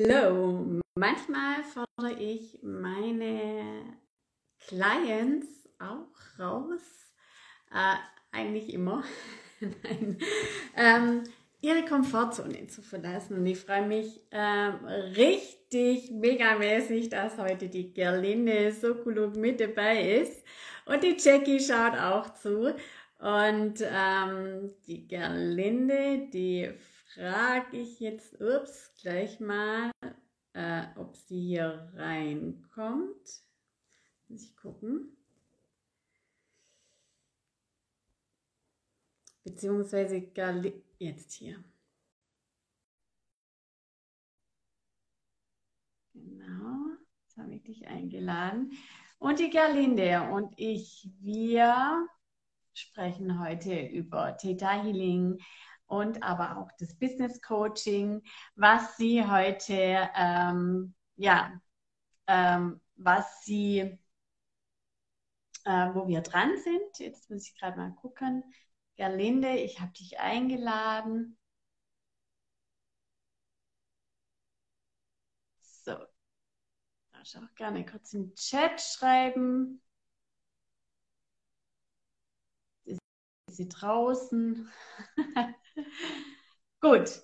Hallo, manchmal fordere ich meine Clients auch raus, äh, eigentlich immer, ähm, ihre Komfortzone zu verlassen. Und ich freue mich ähm, richtig megamäßig, dass heute die Gerlinde Sokuluk mit dabei ist. Und die Jackie schaut auch zu. Und ähm, die Gerlinde, die frage ich jetzt, ups, gleich mal, äh, ob sie hier reinkommt. Muss ich gucken. Beziehungsweise Gali jetzt hier. Genau, jetzt habe ich dich eingeladen. Und die Gerlinde und ich, wir sprechen heute über Theta Healing und aber auch das Business Coaching, was sie heute, ähm, ja, ähm, was sie, äh, wo wir dran sind. Jetzt muss ich gerade mal gucken. Gerlinde, ich habe dich eingeladen. So, darfst auch gerne kurz im Chat schreiben. Sie draußen? Gut,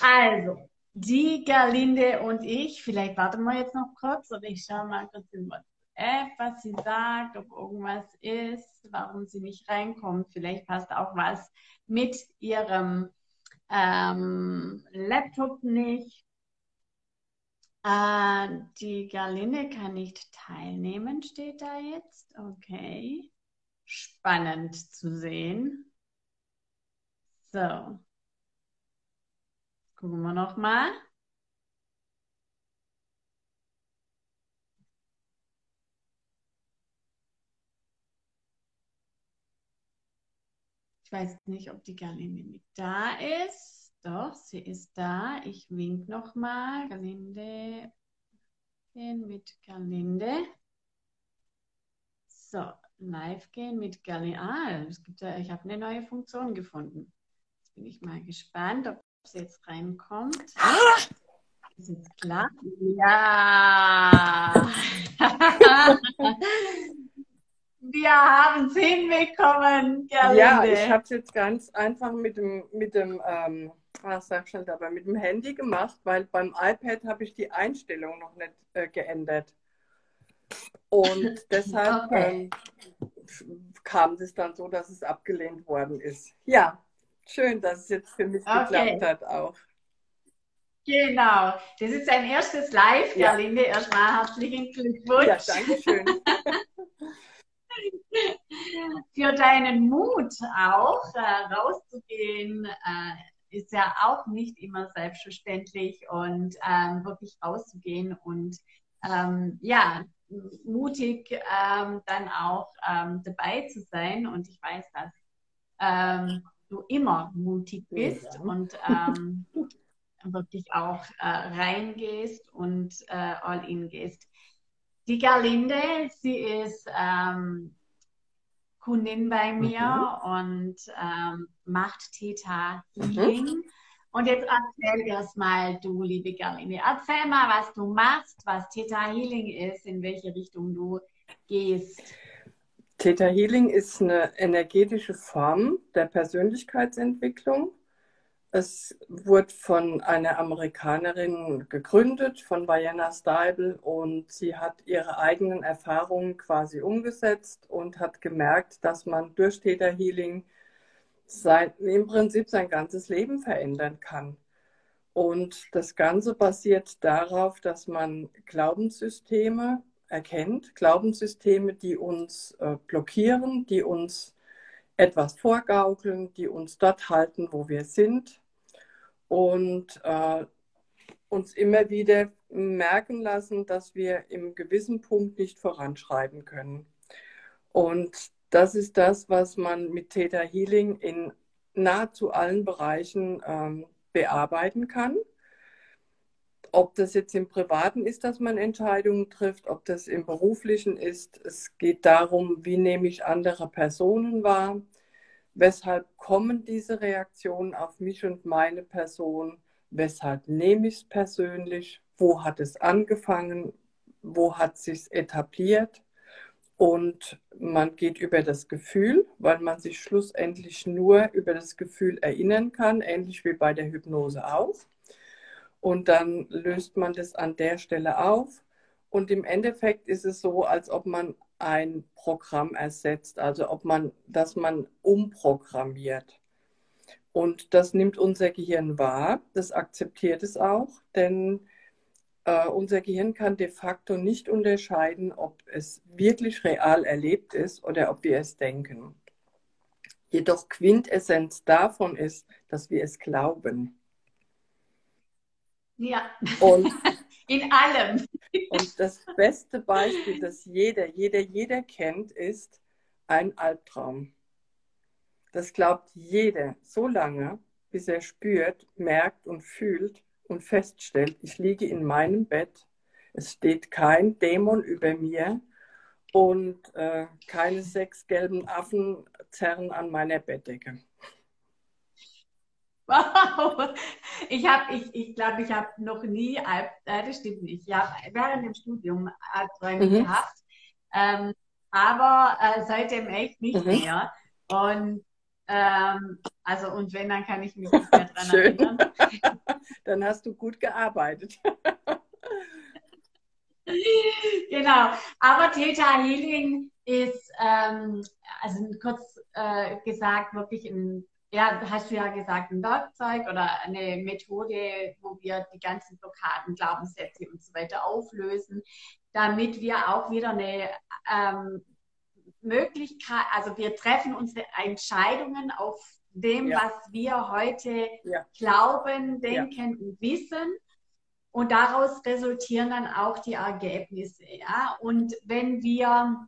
also die Gerlinde und ich, vielleicht warten wir jetzt noch kurz oder ich schaue mal kurz in WhatsApp, was sie sagt, ob irgendwas ist, warum sie nicht reinkommt. Vielleicht passt auch was mit ihrem ähm, Laptop nicht. Äh, die Gerlinde kann nicht teilnehmen, steht da jetzt. Okay. Spannend zu sehen. So. Gucken wir noch mal. Ich weiß nicht, ob die Galinde mit da ist. Doch, sie ist da. Ich wink noch mal. Galinde gehen mit Galinde. So, live gehen mit Galinde. Ah, es gibt ja, ich habe eine neue Funktion gefunden. Jetzt bin ich mal gespannt, ob sie jetzt reinkommt. Ah! Ist jetzt klar? Ja! Wir haben es hinbekommen, Gerlinde. Ja, ich habe es jetzt ganz einfach mit dem, mit dem ähm, was sag schon dabei, mit dem Handy gemacht, weil beim iPad habe ich die Einstellung noch nicht äh, geändert. Und deshalb okay. ähm, kam es dann so, dass es abgelehnt worden ist. Ja, Schön, dass es jetzt für mich okay. geklappt hat auch. Genau, das ist ein erstes Live, ja. Gerlinde. Erstmal herzlichen Glückwunsch. Ja, danke schön. Für deinen Mut auch, äh, rauszugehen, äh, ist ja auch nicht immer selbstverständlich und ähm, wirklich rauszugehen und ähm, ja, mutig ähm, dann auch ähm, dabei zu sein. Und ich weiß, dass ähm, du immer mutig bist ja. und ähm, wirklich auch äh, reingehst und äh, all in gehst. Die Gerlinde, sie ist ähm, Kundin bei mir mhm. und macht Theta Healing. Mhm. Und jetzt erzähl erstmal du, liebe Gerlinde, erzähl mal, was du machst, was Theta Healing ist, in welche Richtung du gehst. Theta Healing ist eine energetische Form der Persönlichkeitsentwicklung. Es wurde von einer Amerikanerin gegründet, von Diana Steibel, und sie hat ihre eigenen Erfahrungen quasi umgesetzt und hat gemerkt, dass man durch Theta Healing sein, im Prinzip sein ganzes Leben verändern kann. Und das Ganze basiert darauf, dass man Glaubenssysteme erkennt, Glaubenssysteme, die uns äh, blockieren, die uns etwas vorgaukeln, die uns dort halten, wo wir sind und äh, uns immer wieder merken lassen, dass wir im gewissen Punkt nicht voranschreiten können. Und das ist das, was man mit Theta Healing in nahezu allen Bereichen ähm, bearbeiten kann ob das jetzt im Privaten ist, dass man Entscheidungen trifft, ob das im Beruflichen ist. Es geht darum, wie nehme ich andere Personen wahr, weshalb kommen diese Reaktionen auf mich und meine Person, weshalb nehme ich es persönlich, wo hat es angefangen, wo hat sich etabliert und man geht über das Gefühl, weil man sich schlussendlich nur über das Gefühl erinnern kann, ähnlich wie bei der Hypnose auch. Und dann löst man das an der Stelle auf. Und im Endeffekt ist es so, als ob man ein Programm ersetzt, also ob man, dass man umprogrammiert. Und das nimmt unser Gehirn wahr, das akzeptiert es auch, denn äh, unser Gehirn kann de facto nicht unterscheiden, ob es wirklich real erlebt ist oder ob wir es denken. Jedoch Quintessenz davon ist, dass wir es glauben. Ja, und, in allem. Und das beste Beispiel, das jeder, jeder, jeder kennt, ist ein Albtraum. Das glaubt jeder so lange, bis er spürt, merkt und fühlt, und feststellt, ich liege in meinem Bett, es steht kein Dämon über mir und äh, keine sechs gelben Affen zerren an meiner Bettdecke. Wow, ich habe, ich, ich glaube, ich habe noch nie, äh, das stimmt nicht, ich habe während dem Studium Albträume mhm. gehabt, ähm, aber äh, seitdem echt nicht mhm. mehr. Und ähm, also und wenn, dann kann ich mich nicht mehr dran Schön. erinnern. dann hast du gut gearbeitet. genau. Aber Theta Healing ist, ähm, also kurz äh, gesagt, wirklich ein, ja, hast du ja gesagt, ein Werkzeug oder eine Methode, wo wir die ganzen Blockaden, Glaubenssätze und so weiter auflösen, damit wir auch wieder eine ähm, Möglichkeit, also wir treffen unsere Entscheidungen auf dem, ja. was wir heute ja. glauben, denken ja. und wissen. Und daraus resultieren dann auch die Ergebnisse. Ja? Und wenn wir,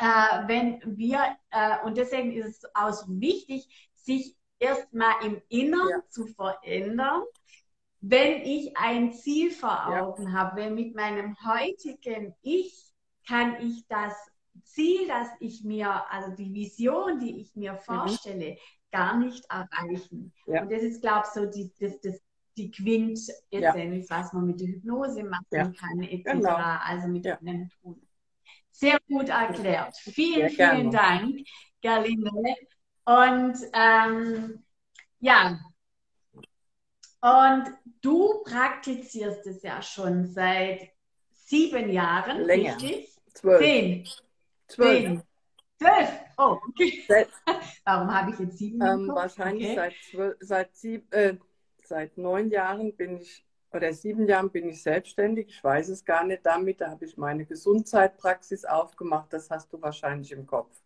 äh, wenn wir, äh, und deswegen ist es auch so wichtig, sich erstmal im Inneren zu verändern, wenn ich ein Ziel vor Augen habe, wenn mit meinem heutigen Ich kann ich das Ziel, das ich mir, also die Vision, die ich mir mhm. vorstelle, mhm. gar nicht erreichen. Ja. Und das ist, glaube ich, so die, das, das, die Quintessenz, ja. was man mit der Hypnose machen ja. kann, etc. Genau. Also mit ja. einem Tun. Sehr gut erklärt. Vielen, vielen Dank, Gerlinde. Und ähm, ja, und du praktizierst es ja schon seit sieben Jahren, Länger. richtig? Zwölf. Zehn. Zwölf. Zwölf? Oh, okay. Warum habe ich jetzt sieben? Ähm, wahrscheinlich okay. seit, zwölf, seit, sieb, äh, seit neun Jahren bin ich, oder sieben Jahren bin ich selbstständig. Ich weiß es gar nicht damit. Da habe ich meine Gesundheitspraxis aufgemacht. Das hast du wahrscheinlich im Kopf.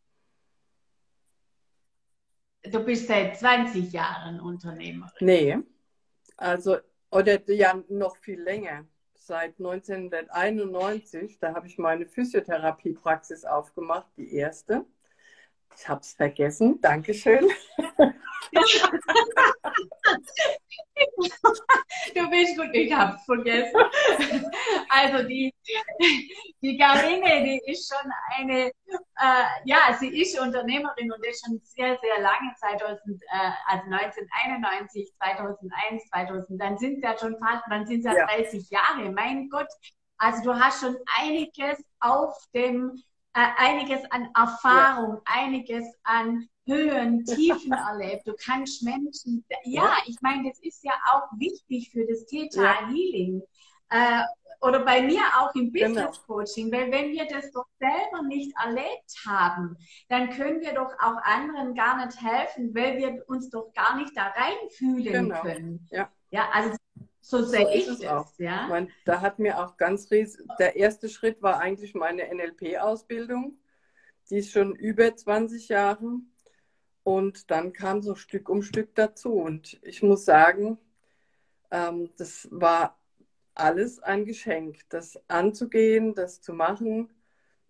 Du bist seit 20 Jahren Unternehmerin. Nee, also, oder ja, noch viel länger seit 1991. Da habe ich meine Physiotherapiepraxis aufgemacht, die erste. Ich habe es vergessen. Dankeschön. du bist gut, ich habe es vergessen. Also die, die Garine, die ist schon eine, äh, ja, sie ist Unternehmerin und ist schon sehr, sehr lange, 2000, äh, also 1991, 2001, 2000, dann sind ja schon fast, dann sind ja 30 Jahre. Mein Gott, also du hast schon einiges auf dem äh, einiges an Erfahrung, ja. einiges an Höhen, Tiefen erlebt. Du kannst Menschen, ja, ich meine, das ist ja auch wichtig für das Theta. Healing. Äh, oder bei mir auch im genau. Business Coaching, weil wenn wir das doch selber nicht erlebt haben, dann können wir doch auch anderen gar nicht helfen, weil wir uns doch gar nicht da reinfühlen genau. können. Ja. ja, also so sehe so ich es auch. Ja? Meine, da hat mir auch ganz riesig, der erste Schritt war eigentlich meine NLP-Ausbildung. Die ist schon über 20 Jahre. Und dann kam so Stück um Stück dazu. Und ich muss sagen, ähm, das war alles ein Geschenk, das anzugehen, das zu machen,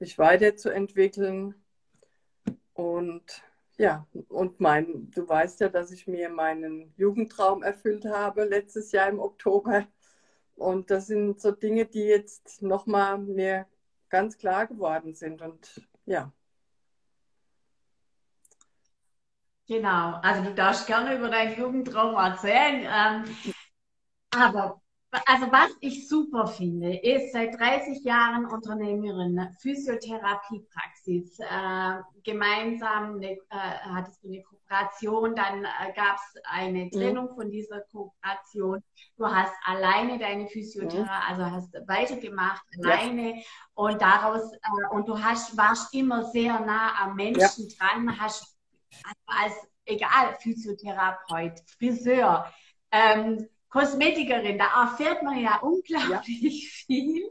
mich weiterzuentwickeln. Und ja, und mein, du weißt ja, dass ich mir meinen Jugendtraum erfüllt habe letztes Jahr im Oktober. Und das sind so Dinge, die jetzt nochmal mir ganz klar geworden sind. Und ja. Genau, also du darfst gerne über deinen Jugendtraum erzählen. Ähm, aber also was ich super finde, ist seit 30 Jahren Unternehmerin, Physiotherapiepraxis, äh, gemeinsam eine, äh, hattest du eine Kooperation, dann äh, gab es eine mhm. Trennung mhm. von dieser Kooperation. Du hast alleine deine Physiotherapie, mhm. also hast weitergemacht, alleine ja. und daraus, äh, und du hast, warst immer sehr nah am Menschen ja. dran, hast als, egal, Physiotherapeut, Friseur, ähm, Kosmetikerin, da erfährt man ja unglaublich ja. viel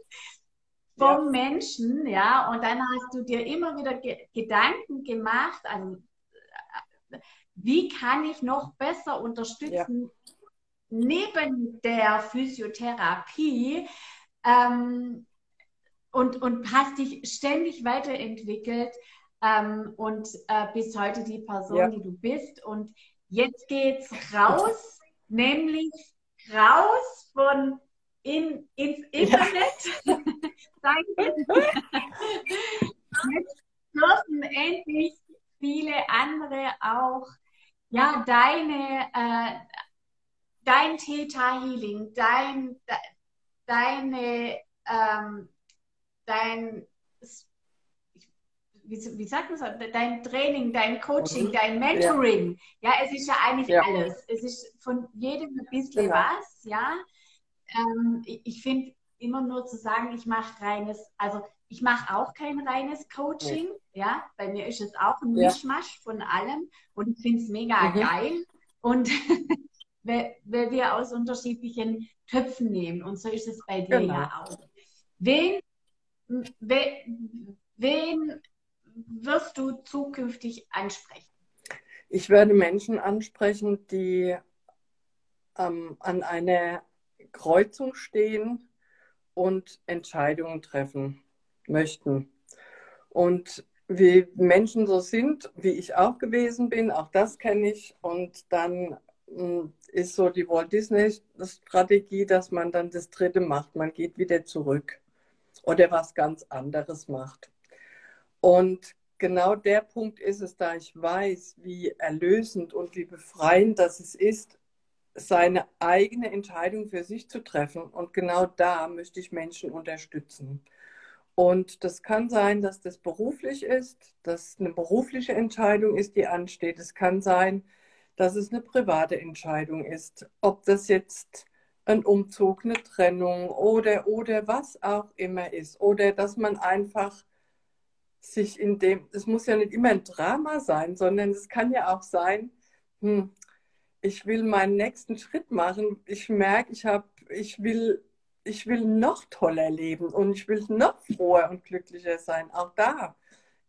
vom ja. Menschen, ja, und dann hast du dir immer wieder ge Gedanken gemacht, also, wie kann ich noch besser unterstützen ja. neben der Physiotherapie ähm, und, und hast dich ständig weiterentwickelt ähm, und äh, bis heute die Person, die du bist. Und jetzt geht's raus, nämlich raus von in, ins Internet. Ja. Jetzt dürfen endlich viele andere auch ja deine äh, dein Theta Healing, dein de, deine ähm, dein wie, wie sagt man das? Dein Training, dein Coaching, mhm. dein Mentoring. Ja. ja. es ist ja eigentlich ja. alles. Es ist von jedem ein bisschen genau. was, ja. Ähm, ich, ich finde immer nur zu sagen, ich mache reines, also ich mache auch kein reines Coaching, nee. ja. Bei mir ist es auch ein Mischmasch von allem und ich finde es mega mhm. geil. Und weil, weil wir aus unterschiedlichen Töpfen nehmen. Und so ist es bei dir genau. ja auch. Wen, wen, wen wirst du zukünftig ansprechen? Ich werde Menschen ansprechen, die ähm, an einer Kreuzung stehen und Entscheidungen treffen möchten. Und wie Menschen so sind, wie ich auch gewesen bin, auch das kenne ich. Und dann hm, ist so die Walt Disney-Strategie, dass man dann das Dritte macht. Man geht wieder zurück oder was ganz anderes macht. Und genau der Punkt ist es, da ich weiß, wie erlösend und wie befreiend das es ist, seine eigene Entscheidung für sich zu treffen. Und genau da möchte ich Menschen unterstützen. Und das kann sein, dass das beruflich ist, dass eine berufliche Entscheidung ist, die ansteht. Es kann sein, dass es eine private Entscheidung ist. Ob das jetzt ein Umzug, eine Trennung oder, oder was auch immer ist. Oder dass man einfach sich in dem, es muss ja nicht immer ein Drama sein, sondern es kann ja auch sein, hm, ich will meinen nächsten Schritt machen. Ich merke, ich habe, ich will, ich will noch toller leben und ich will noch froher und glücklicher sein. Auch da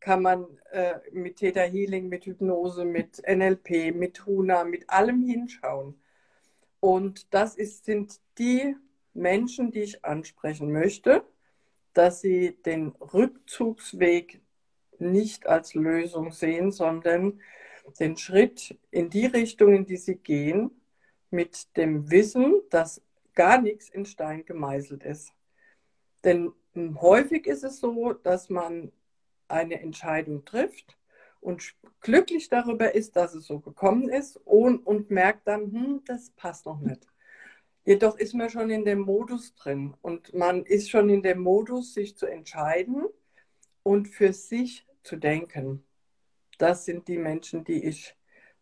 kann man äh, mit Theta Healing, mit Hypnose, mit NLP, mit Huna, mit allem hinschauen. Und das ist, sind die Menschen, die ich ansprechen möchte, dass sie den Rückzugsweg nicht als Lösung sehen, sondern den Schritt in die Richtung, in die sie gehen, mit dem Wissen, dass gar nichts in Stein gemeißelt ist. Denn häufig ist es so, dass man eine Entscheidung trifft und glücklich darüber ist, dass es so gekommen ist und, und merkt dann, hm, das passt noch nicht. Jedoch ist man schon in dem Modus drin und man ist schon in dem Modus, sich zu entscheiden und für sich zu denken. Das sind die Menschen, die ich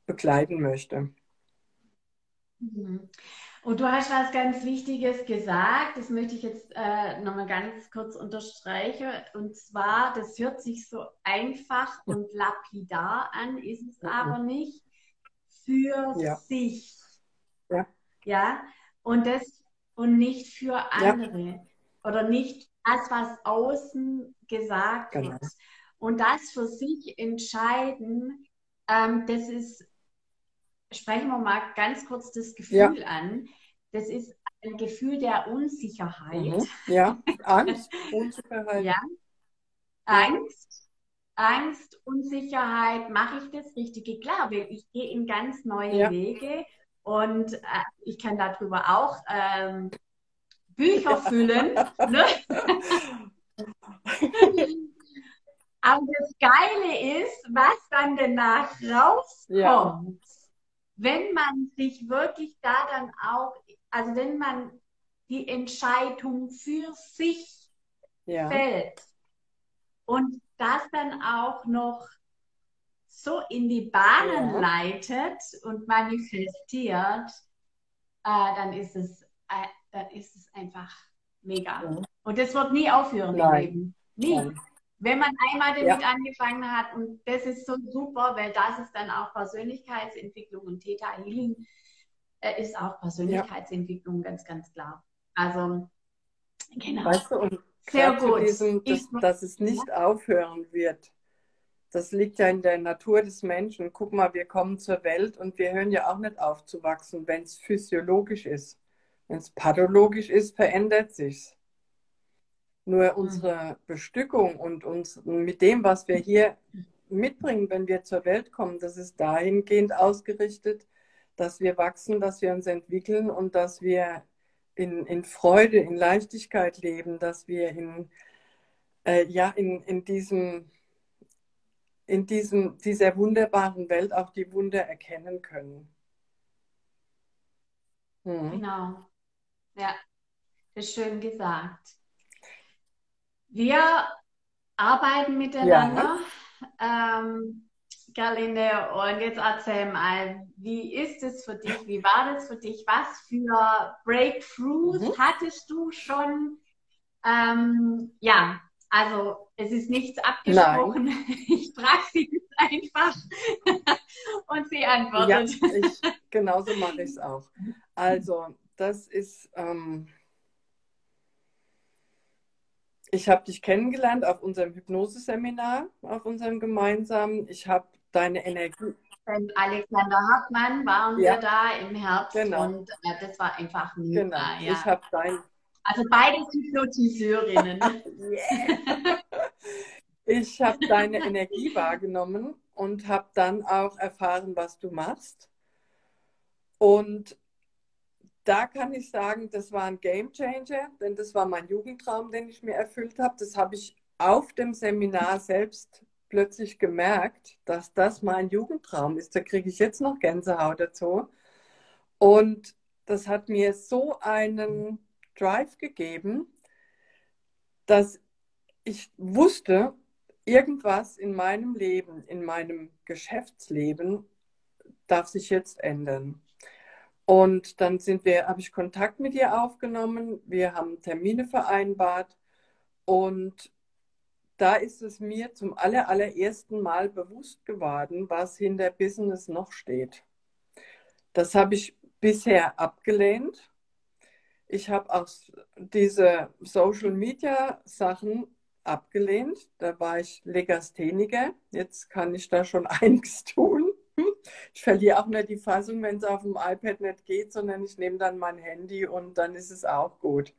begleiten möchte. Mhm. Und du hast was ganz Wichtiges gesagt, das möchte ich jetzt äh, nochmal ganz kurz unterstreichen. Und zwar, das hört sich so einfach und lapidar an, ist es mhm. aber nicht für ja. sich. Ja. ja. Und das und nicht für andere. Ja. Oder nicht das, was außen gesagt genau. wird. Und das für sich entscheiden, ähm, das ist, sprechen wir mal ganz kurz das Gefühl ja. an. Das ist ein Gefühl der Unsicherheit. Mhm. Ja, Angst, Unsicherheit. ja. Angst, Angst, Unsicherheit, mache ich das Richtige? Klar, ich gehe in ganz neue ja. Wege und äh, ich kann darüber auch ähm, Bücher füllen. ne? Aber das Geile ist, was dann danach rauskommt, ja. wenn man sich wirklich da dann auch, also wenn man die Entscheidung für sich Ja. fällt und das dann auch noch so in die Bahnen Ja. leitet und manifestiert, äh, dann ist es, äh, dann ist es einfach mega. Und das wird nie aufhören im Nein. Leben. Nie. Nein. Wenn man einmal damit Ja. angefangen hat, und das ist so super, weil das ist dann auch Persönlichkeitsentwicklung und Theta Healing äh, ist auch Persönlichkeitsentwicklung, ganz, ganz klar. Also, genau. Weißt du, und Sehr gut. diesem, dass, Ich- dass es nicht aufhören wird. Das liegt ja in der Natur des Menschen. Guck mal, wir kommen zur Welt und wir hören ja auch nicht auf zu wachsen, wenn es physiologisch ist. Wenn es pathologisch ist, verändert sich's. Nur unsere Bestückung und uns mit dem, was wir hier mitbringen, wenn wir zur Welt kommen, das ist dahingehend ausgerichtet, dass wir wachsen, dass wir uns entwickeln und dass wir in, in Freude, in Leichtigkeit leben, dass wir in, äh, ja, in, in diesem, in diesem, dieser wunderbaren Welt auch die Wunder erkennen können. Hm. Genau. Ja, das ist schön gesagt. Wir arbeiten miteinander. Ähm, Gerlinde, und jetzt erzähl mal, wie ist es für dich? Wie war das für dich? Was für Breakthroughs Mhm. hattest du schon? Ähm, ja, also es ist nichts abgesprochen. Ich frage sie jetzt einfach und sie Ja, antwortet. ich, genauso mache ich es auch. Also, das ist, ähm, ich habe dich kennengelernt auf unserem Hypnoseseminar, auf unserem gemeinsamen. Ich habe deine Energie, Alexander Hartmann waren Ja. wir da im Herbst Genau. und äh, das war einfach genau, mega. Ja. ich habe dein, Also beide Hypnotiseurinnen. ich habe deine Energie wahrgenommen und habe dann auch erfahren, was du machst. Und da kann ich sagen, das war ein Game Changer, denn das war mein Jugendtraum, den ich mir erfüllt habe. Das habe ich auf dem Seminar selbst plötzlich gemerkt, dass das mein Jugendtraum ist. Da kriege ich jetzt noch Gänsehaut dazu. Und das hat mir so einen Drive gegeben, dass ich wusste, irgendwas in meinem Leben, in meinem Geschäftsleben darf sich jetzt ändern. Und dann sind wir, habe ich Kontakt mit ihr aufgenommen, wir haben Termine vereinbart und da ist es mir zum aller, allerersten Mal bewusst geworden, was hinter Business noch steht. Das habe ich bisher abgelehnt. Ich habe auch diese Social Media Sachen abgelehnt. Da war ich Legastheniker. Jetzt kann ich da schon einiges tun. Ich verliere auch nicht die Fassung, wenn es auf dem iPad nicht geht, sondern ich nehme dann mein Handy und dann ist es auch gut.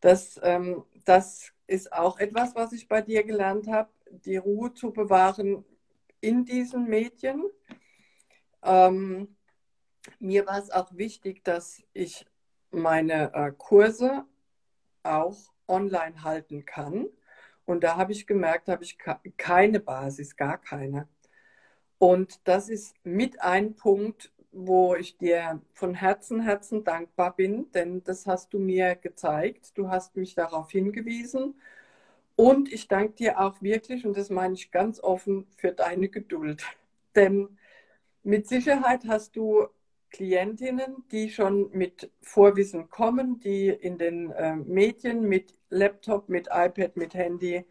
Das, ähm, das ist auch etwas, was ich bei dir gelernt habe, die Ruhe zu bewahren in diesen Medien. Ähm, mir war es auch wichtig, dass ich meine äh, Kurse auch online halten kann. Und da habe ich gemerkt, habe ich keine Basis, gar keine. Und das ist mit ein Punkt, wo ich dir von Herzen, Herzen dankbar bin, denn das hast du mir gezeigt. Du hast mich darauf hingewiesen. Und ich danke dir auch wirklich, und das meine ich ganz offen, für deine Geduld. Denn mit Sicherheit hast du Klientinnen, die schon mit Vorwissen kommen, die in den äh, Medien mit Laptop, mit iPad, mit Handy,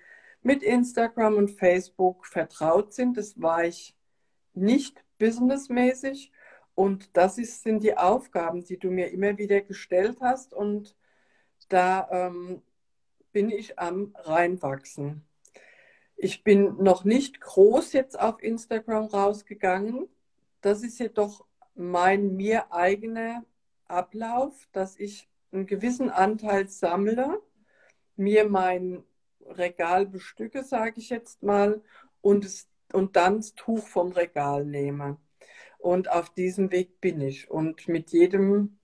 mit Instagram und Facebook vertraut sind. Das war ich nicht businessmäßig. Und das ist, sind die Aufgaben, die du mir immer wieder gestellt hast. Und da ähm, bin ich am reinwachsen. Ich bin noch nicht groß jetzt auf Instagram rausgegangen. Das ist jedoch mein mir eigener Ablauf, dass ich einen gewissen Anteil sammle, mir mein Regal bestücke, sage ich jetzt mal, und, es, und dann das Tuch vom Regal nehme. Und auf diesem Weg bin ich. Und mit jedem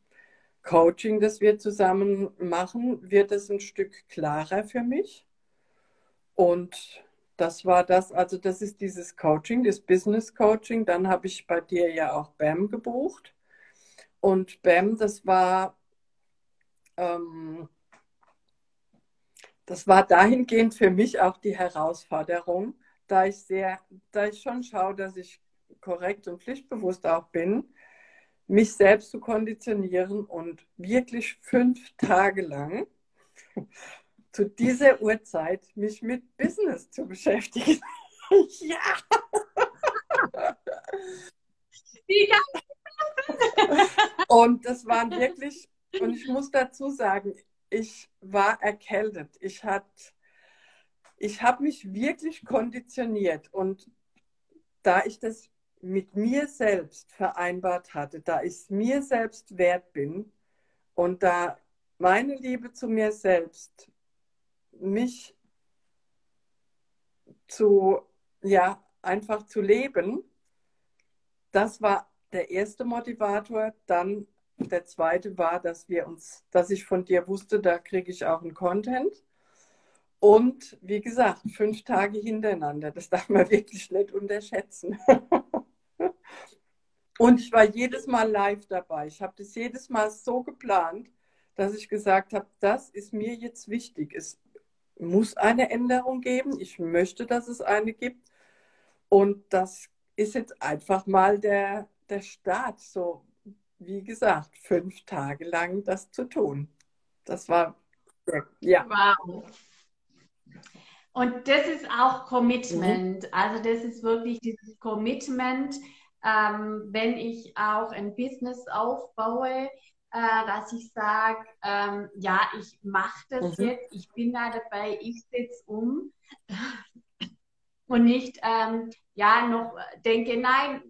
Coaching, das wir zusammen machen, wird es ein Stück klarer für mich. Und das war das, also das ist dieses Coaching, das Business Coaching. Dann habe ich bei dir ja auch BAM gebucht. Und BAM, das war ähm, das war dahingehend für mich auch die Herausforderung, da ich sehr, da ich schon schaue, dass ich korrekt und pflichtbewusst auch bin, mich selbst zu konditionieren und wirklich fünf Tage lang zu dieser Uhrzeit mich mit Business zu beschäftigen. ja. und das waren wirklich, und ich muss dazu sagen, ich war erkältet. Ich, ich habe mich wirklich konditioniert und da ich das mit mir selbst vereinbart hatte, da ich mir selbst wert bin und da meine Liebe zu mir selbst mich zu, ja, einfach zu leben, das war der erste Motivator. Dann der zweite war, dass wir uns, dass ich von dir wusste, da kriege ich auch einen Content. Und wie gesagt, fünf Tage hintereinander, das darf man wirklich nicht unterschätzen. Und ich war jedes Mal live dabei. Ich habe das jedes Mal so geplant, dass ich gesagt habe, das ist mir jetzt wichtig. Es muss eine Änderung geben. Ich möchte, dass es eine gibt. Und das ist jetzt einfach mal der, der Start. So, wie gesagt, fünf Tage lang das zu tun. Das war, ja. Wow. Und das ist auch Commitment. Mhm. Also das ist wirklich dieses Commitment, ähm, wenn ich auch ein Business aufbaue, äh, dass ich sage, ähm, ja, ich mache das mhm. jetzt, ich bin da dabei, ich setze um und nicht, ähm, ja, noch denke, nein,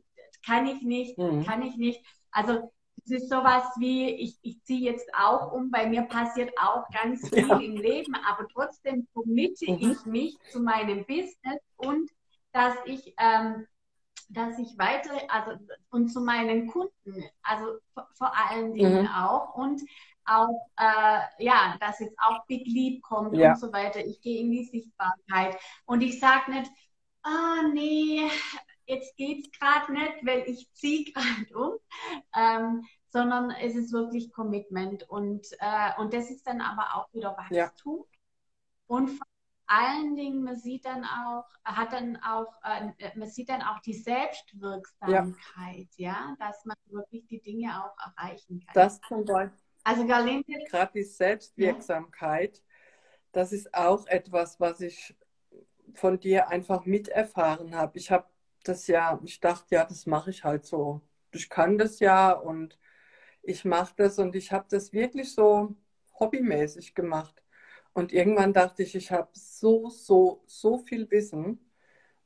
kann ich nicht, mhm. kann ich nicht. Also es ist sowas wie, ich, ich ziehe jetzt auch um, bei mir passiert auch ganz viel ja. im Leben, aber trotzdem committe mhm. ich mich zu meinem Business und dass ich ähm, dass ich weiter, also und zu meinen Kunden, also vor allen Dingen mhm. auch und auch, äh, ja, dass jetzt auch Big Leap kommt ja. und so weiter. Ich gehe in die Sichtbarkeit und ich sage nicht, ah oh, nee, jetzt geht's gerade nicht, weil ich ziehe gerade um, ähm, sondern es ist wirklich Commitment und, äh, und das ist dann aber auch wieder Wachstum. Ja. Und vor allen Dingen, man sieht dann auch, hat dann auch, äh, man sieht dann auch die Selbstwirksamkeit, ja. ja, dass man wirklich die Dinge auch erreichen kann. Das zum Beispiel. Also Galinde. Gerade die Selbstwirksamkeit, ja. das ist auch etwas, was ich von dir einfach miterfahren habe. Ich habe das ja, ich dachte, ja, das mache ich halt so. Ich kann das ja und ich mache das und ich habe das wirklich so hobbymäßig gemacht. Und irgendwann dachte ich, ich habe so, so, so viel Wissen.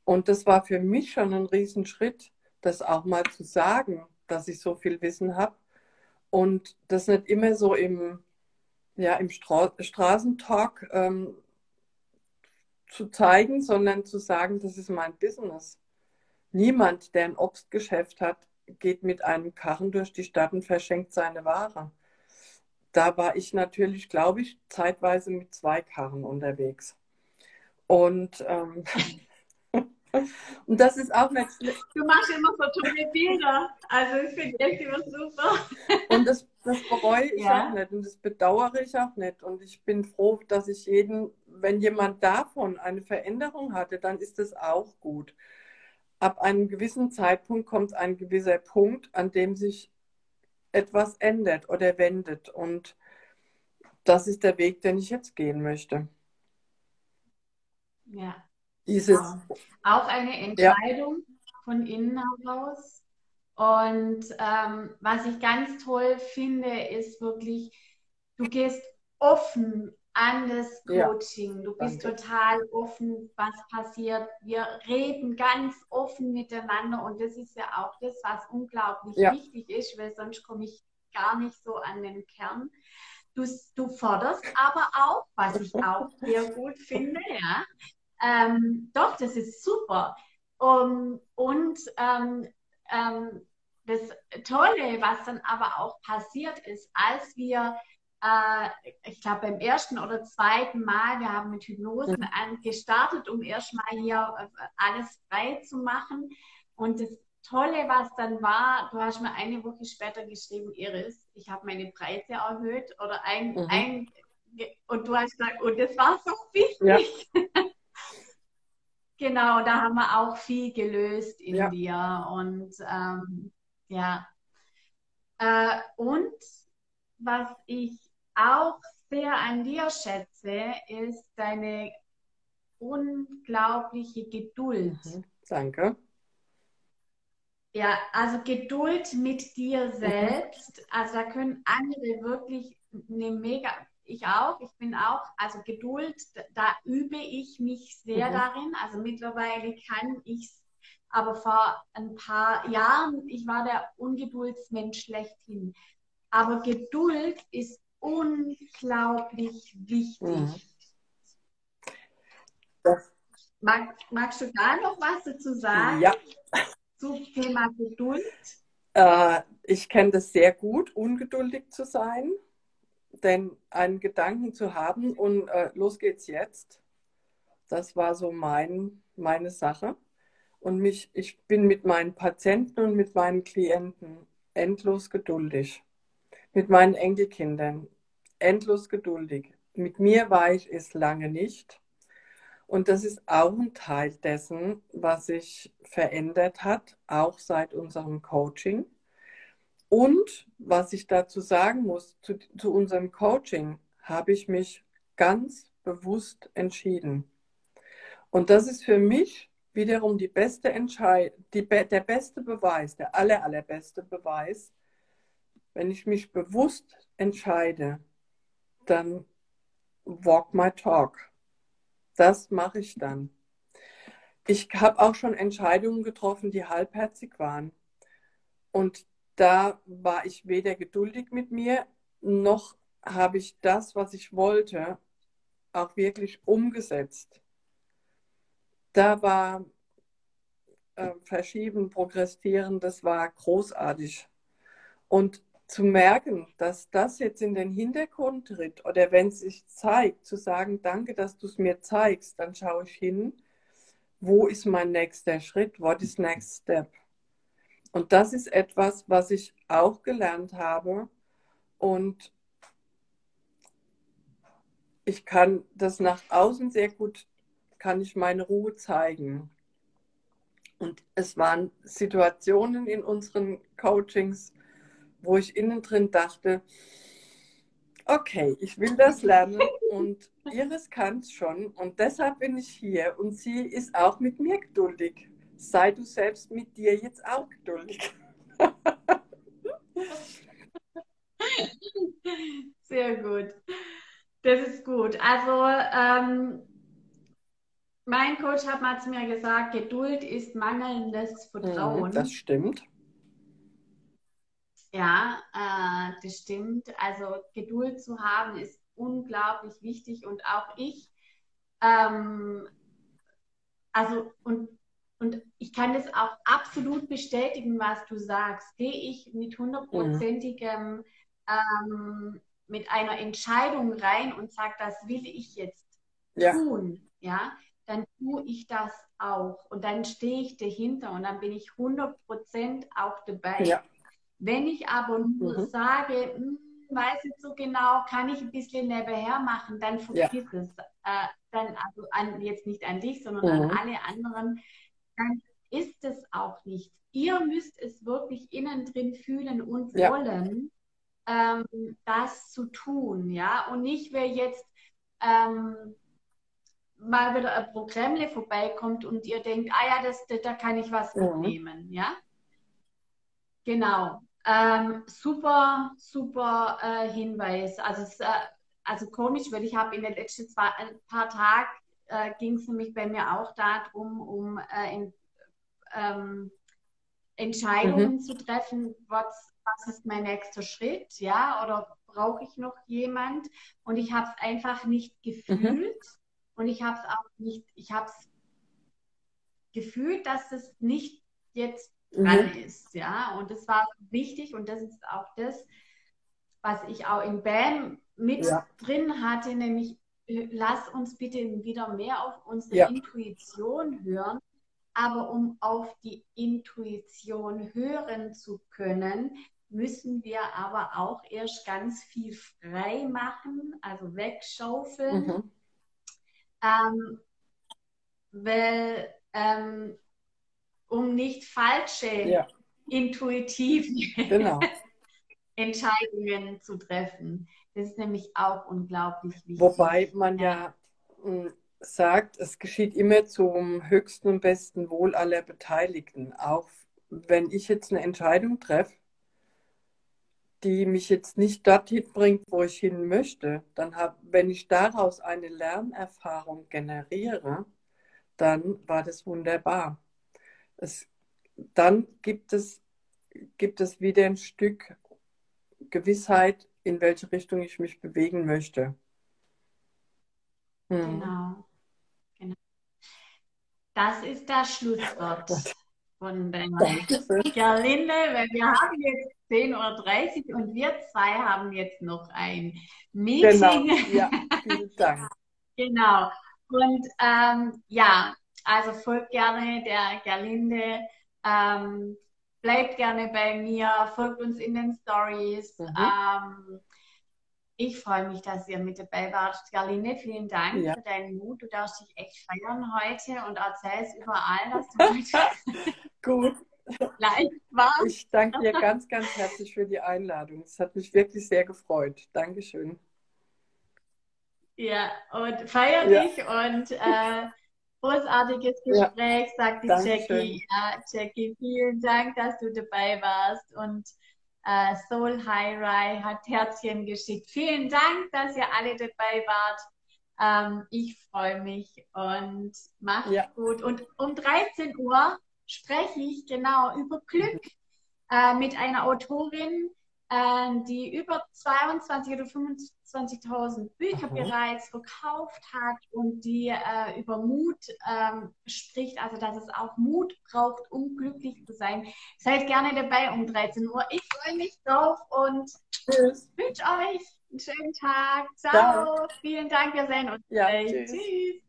Und das war für mich schon ein Riesenschritt, das auch mal zu sagen, dass ich so viel Wissen habe. Und das nicht immer so im, ja, im Stra Straßentalk ähm, zu zeigen, sondern zu sagen, das ist mein Business. Niemand, der ein Obstgeschäft hat, geht mit einem Karren durch die Stadt und verschenkt seine Ware da war ich natürlich, glaube ich, zeitweise mit zwei Karren unterwegs. Und, ähm, und das ist auch nicht Du machst immer so tolle Bilder. Also ich finde echt immer super. Und das, das bereue ich ja. auch nicht und das bedauere ich auch nicht. Und ich bin froh, dass ich jeden, wenn jemand davon eine Veränderung hatte, dann ist das auch gut. Ab einem gewissen Zeitpunkt kommt ein gewisser Punkt, an dem sich etwas ändert oder wendet. Und das ist der Weg, den ich jetzt gehen möchte. Ja. Dieses, Auch eine Entscheidung ja. von innen heraus. Und ähm, was ich ganz toll finde, ist wirklich, du gehst offen an das Coaching. Ja, du bist danke. total offen, was passiert. Wir reden ganz offen miteinander und das ist ja auch das, was unglaublich ja. wichtig ist, weil sonst komme ich gar nicht so an den Kern. Du, du forderst aber auch, was ich auch sehr gut finde, ja. Ähm, doch, das ist super. Um, und ähm, ähm, das Tolle, was dann aber auch passiert ist, als wir äh, ich glaube, beim ersten oder zweiten Mal, wir haben mit Hypnosen mhm. gestartet, um erstmal hier äh, alles frei zu machen. Und das Tolle, was dann war, du hast mir eine Woche später geschrieben, Iris, ich habe meine Preise erhöht oder ein, mhm. ein und du hast gesagt, und das war so wichtig. Ja. genau, da haben wir auch viel gelöst in ja. dir und ähm, ja. Äh, und was ich auch sehr an dir schätze, ist deine unglaubliche Geduld. Danke. Ja, also Geduld mit dir mhm. selbst. Also da können andere wirklich eine mega, ich auch, ich bin auch, also Geduld, da übe ich mich sehr mhm. darin. Also mittlerweile kann ich es, aber vor ein paar Jahren, ich war der Ungeduldsmensch schlechthin. Aber Geduld ist unglaublich wichtig. Mhm. Mag, magst du da noch was dazu sagen? Ja. Zum Thema Geduld? Äh, ich kenne das sehr gut, ungeduldig zu sein, denn einen Gedanken zu haben und äh, los geht's jetzt, das war so mein, meine Sache. Und mich, ich bin mit meinen Patienten und mit meinen Klienten endlos geduldig. Mit meinen Enkelkindern endlos geduldig. Mit mir war ich es lange nicht. Und das ist auch ein Teil dessen, was sich verändert hat, auch seit unserem Coaching. Und was ich dazu sagen muss, zu, zu unserem Coaching habe ich mich ganz bewusst entschieden. Und das ist für mich wiederum die beste die, der beste Beweis, der aller, allerbeste Beweis, wenn ich mich bewusst entscheide, dann walk my talk. Das mache ich dann. Ich habe auch schon Entscheidungen getroffen, die halbherzig waren. Und da war ich weder geduldig mit mir, noch habe ich das, was ich wollte, auch wirklich umgesetzt. Da war äh, Verschieben, Progressieren, das war großartig. Und zu merken, dass das jetzt in den Hintergrund tritt oder wenn es sich zeigt, zu sagen, danke, dass du es mir zeigst, dann schaue ich hin, wo ist mein nächster Schritt, what is next step. Und das ist etwas, was ich auch gelernt habe und ich kann das nach außen sehr gut, kann ich meine Ruhe zeigen. Und es waren Situationen in unseren Coachings, wo ich innen drin dachte, okay, ich will das lernen und Iris kann es schon und deshalb bin ich hier und sie ist auch mit mir geduldig. Sei du selbst mit dir jetzt auch geduldig. Sehr gut. Das ist gut. Also ähm, mein Coach hat mal zu mir gesagt, Geduld ist mangelndes Vertrauen. Das stimmt. Ja, äh, das stimmt. Also Geduld zu haben ist unglaublich wichtig und auch ich, ähm, also und, und ich kann das auch absolut bestätigen, was du sagst. Gehe ich mit hundertprozentigem, ähm, mit einer Entscheidung rein und sage, das will ich jetzt ja. tun, ja, dann tue ich das auch und dann stehe ich dahinter und dann bin ich 100% auch dabei. Ja. Wenn ich aber nur mhm. sage, hm, weiß nicht so genau, kann ich ein bisschen nebenher machen, dann vergiss ja. es. Äh, dann also an, jetzt nicht an dich, sondern mhm. an alle anderen, dann ist es auch nicht. Ihr müsst es wirklich innen drin fühlen und ja. wollen, ähm, das zu tun, ja. Und nicht, wer jetzt ähm, mal wieder ein Programmle vorbeikommt und ihr denkt, ah ja, das, da kann ich was mhm. mitnehmen, ja. Genau. Ähm, super, super äh, Hinweis. Also, es, äh, also komisch, weil ich habe in den letzten zwei, paar Tagen äh, ging es nämlich bei mir auch darum, um äh, in, ähm, Entscheidungen mhm. zu treffen, was, was ist mein nächster Schritt, ja, oder brauche ich noch jemand? Und ich habe es einfach nicht mhm. gefühlt mhm. und ich habe es auch nicht, ich habe es gefühlt, dass es nicht jetzt dran mhm. ist. Ja, und das war wichtig und das ist auch das, was ich auch in BAM mit ja. drin hatte, nämlich lass uns bitte wieder mehr auf unsere ja. Intuition hören, Aber um auf die Intuition hören zu können, müssen wir aber auch erst ganz viel frei machen, also wegschaufeln. Mhm. Ähm, weil, ähm, um nicht falsche, ja. intuitive genau. Entscheidungen zu treffen. Das ist nämlich auch unglaublich wichtig. Wobei man ja, ja sagt, es geschieht immer zum höchsten und besten Wohl aller Beteiligten. Auch wenn ich jetzt eine Entscheidung treffe, die mich jetzt nicht dorthin bringt, wo ich hin möchte, dann hab, wenn ich daraus eine Lernerfahrung generiere, dann war das wunderbar. Es, dann gibt es, gibt es wieder ein Stück Gewissheit, in welche Richtung ich mich bewegen möchte. Hm. Genau. genau. Das ist das Schlusswort von der Gerlinde, weil wir haben jetzt 10.30 Uhr und wir zwei haben jetzt noch ein Meeting. Genau, ja, vielen Dank. genau. Und ähm, ja, also folgt gerne der Gerlinde, ähm, bleibt gerne bei mir, folgt uns in den Stories. Mhm. Ähm, ich freue mich, dass ihr mit dabei wart. Gerlinde, vielen Dank ja. für deinen Mut. Du darfst dich echt feiern heute und erzählst überall, dass du heute Gut. live warst. Ich danke dir ganz, ganz herzlich für die Einladung. Es hat mich wirklich sehr gefreut. Dankeschön. Ja, und feier ja. dich und äh, großartiges Gespräch, ja. sagt die Jackie. Ja, Jackie, vielen Dank, dass du dabei warst. Und äh, Soul High Rai hat Herzchen geschickt. Vielen Dank, dass ihr alle dabei wart. Ähm, ich freue mich und macht's ja. gut. Und um 13 Uhr spreche ich genau über Glück äh, mit einer Autorin, äh, die über 22 oder 25 20.000 Bücher Aha. bereits verkauft hat und die äh, über Mut ähm, spricht, also dass es auch Mut braucht, um glücklich zu sein. Seid gerne dabei um 13 Uhr. Ich freue mich drauf und Tschüss. wünsche euch einen schönen Tag. Ciao. Ciao. Vielen Dank, wir sehen uns. Ja, tschüss. tschüss.